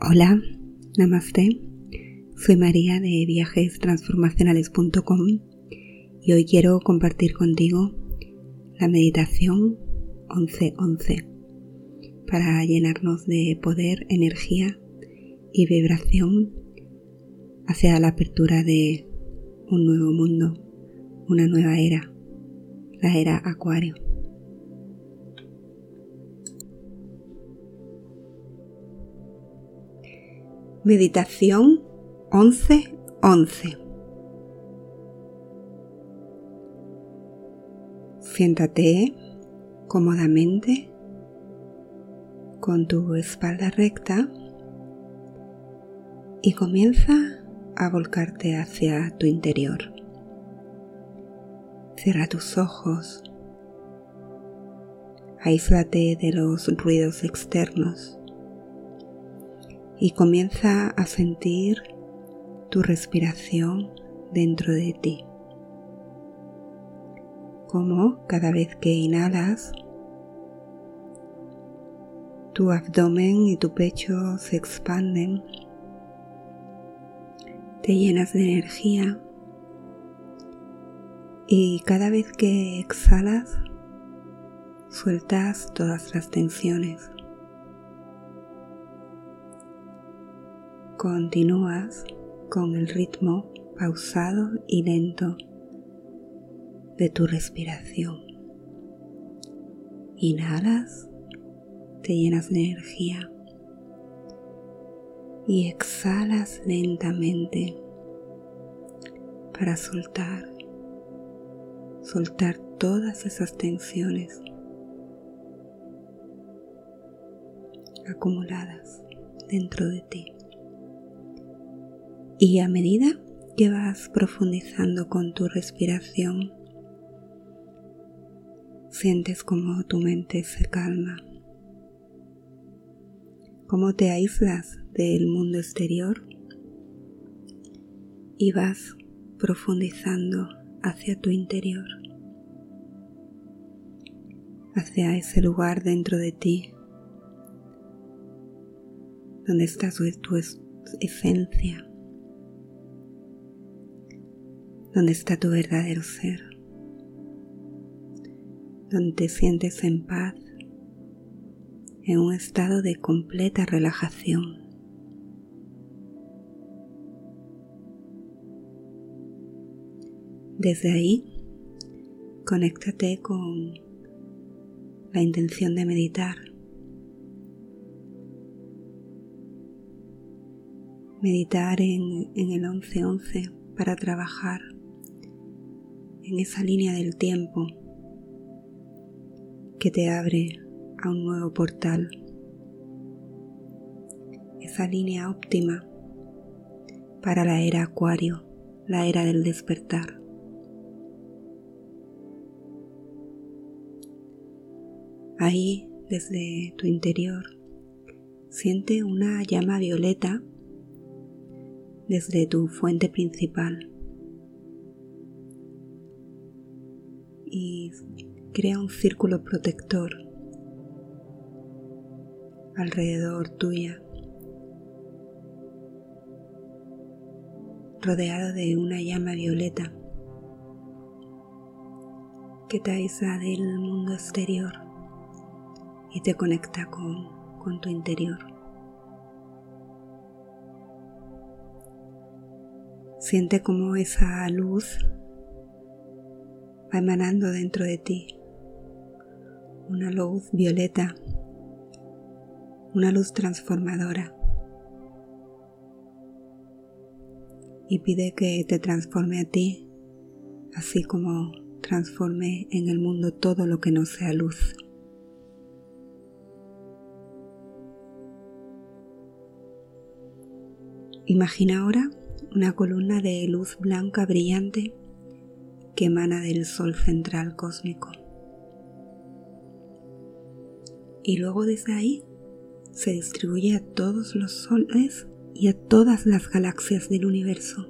Hola, namaste. Soy María de viajestransformacionales.com y hoy quiero compartir contigo la meditación 1111 para llenarnos de poder, energía y vibración hacia la apertura de un nuevo mundo, una nueva era, la era Acuario. Meditación 11.11 Siéntate cómodamente con tu espalda recta y comienza a volcarte hacia tu interior. Cierra tus ojos. Aíslate de los ruidos externos y comienza a sentir tu respiración dentro de ti. Como cada vez que inhalas, tu abdomen y tu pecho se expanden, te llenas de energía y cada vez que exhalas, sueltas todas las tensiones. Continúas con el ritmo pausado y lento de tu respiración. Inhalas, te llenas de energía y exhalas lentamente para soltar, soltar todas esas tensiones acumuladas dentro de ti. Y a medida que vas profundizando con tu respiración, sientes como tu mente se calma, cómo te aíslas del mundo exterior y vas profundizando hacia tu interior, hacia ese lugar dentro de ti donde está tu esencia donde está tu verdadero ser, donde te sientes en paz, en un estado de completa relajación. Desde ahí, conéctate con la intención de meditar. Meditar en, en el 1111 para trabajar en esa línea del tiempo que te abre a un nuevo portal, esa línea óptima para la era acuario, la era del despertar. Ahí, desde tu interior, siente una llama violeta desde tu fuente principal y crea un círculo protector alrededor tuya, rodeado de una llama violeta que te aísla del mundo exterior y te conecta con, con tu interior. Siente como esa luz emanando dentro de ti una luz violeta, una luz transformadora. Y pide que te transforme a ti, así como transforme en el mundo todo lo que no sea luz. Imagina ahora una columna de luz blanca brillante que emana del Sol central cósmico. Y luego desde ahí se distribuye a todos los soles y a todas las galaxias del universo.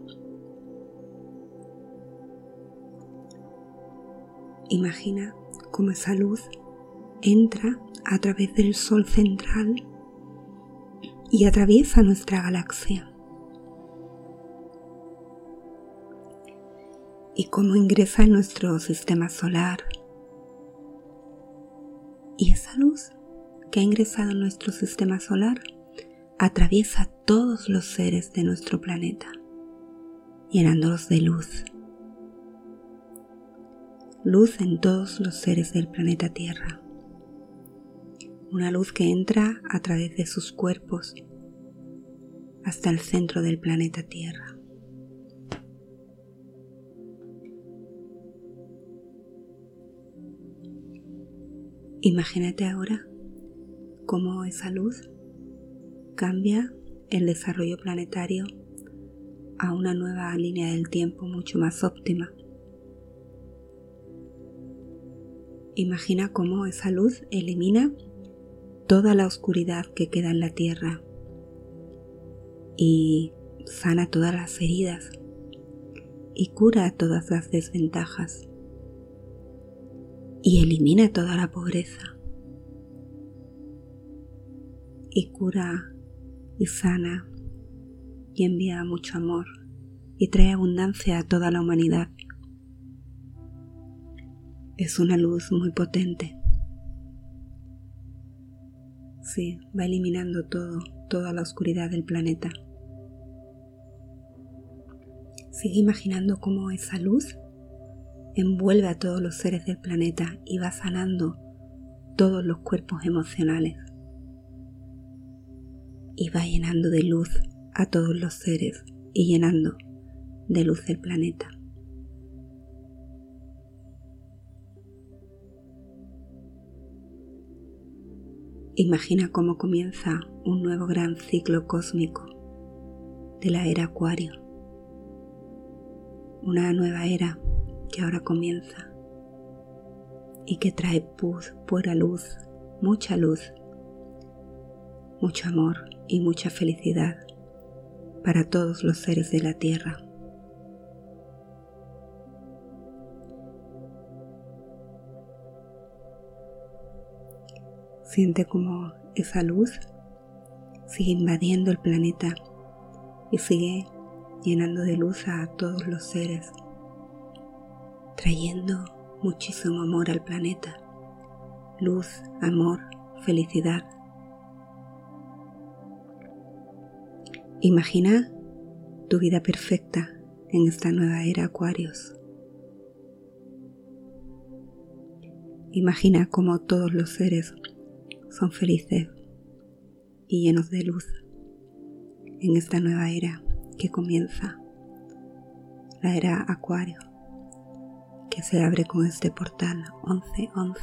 Imagina cómo esa luz entra a través del Sol central y atraviesa nuestra galaxia. Y cómo ingresa en nuestro sistema solar. Y esa luz que ha ingresado en nuestro sistema solar atraviesa todos los seres de nuestro planeta, llenándolos de luz. Luz en todos los seres del planeta Tierra. Una luz que entra a través de sus cuerpos hasta el centro del planeta Tierra. Imagínate ahora cómo esa luz cambia el desarrollo planetario a una nueva línea del tiempo mucho más óptima. Imagina cómo esa luz elimina toda la oscuridad que queda en la Tierra y sana todas las heridas y cura todas las desventajas y elimina toda la pobreza y cura y sana y envía mucho amor y trae abundancia a toda la humanidad. Es una luz muy potente. Sí, va eliminando todo, toda la oscuridad del planeta. Sigue imaginando cómo esa luz envuelve a todos los seres del planeta y va sanando todos los cuerpos emocionales y va llenando de luz a todos los seres y llenando de luz el planeta. Imagina cómo comienza un nuevo gran ciclo cósmico de la era Acuario. Una nueva era que ahora comienza y que trae puz, pura luz, mucha luz, mucho amor y mucha felicidad para todos los seres de la tierra. Siente como esa luz sigue invadiendo el planeta y sigue llenando de luz a todos los seres, trayendo muchísimo amor al planeta, luz, amor, felicidad. Imagina tu vida perfecta en esta nueva era Acuarios. Imagina cómo todos los seres son felices y llenos de luz en esta nueva era que comienza, la era Acuario, que se abre con este portal. 1111.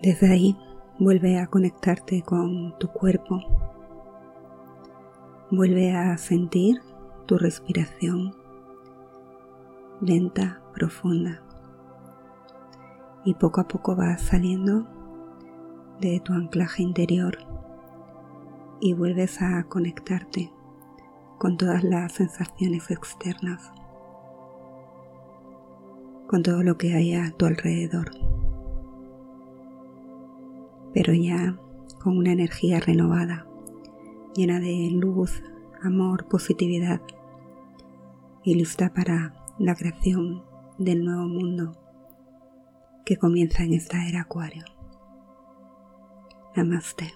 Desde ahí vuelve a conectarte con tu cuerpo, vuelve a sentir tu respiración lenta, profunda y poco a poco vas saliendo de tu anclaje interior y vuelves a conectarte con todas las sensaciones externas, con todo lo que hay a tu alrededor. Pero ya con una energía renovada, llena de luz, amor, positividad y lista para la creación del nuevo mundo que comienza en esta era acuario. Namaste.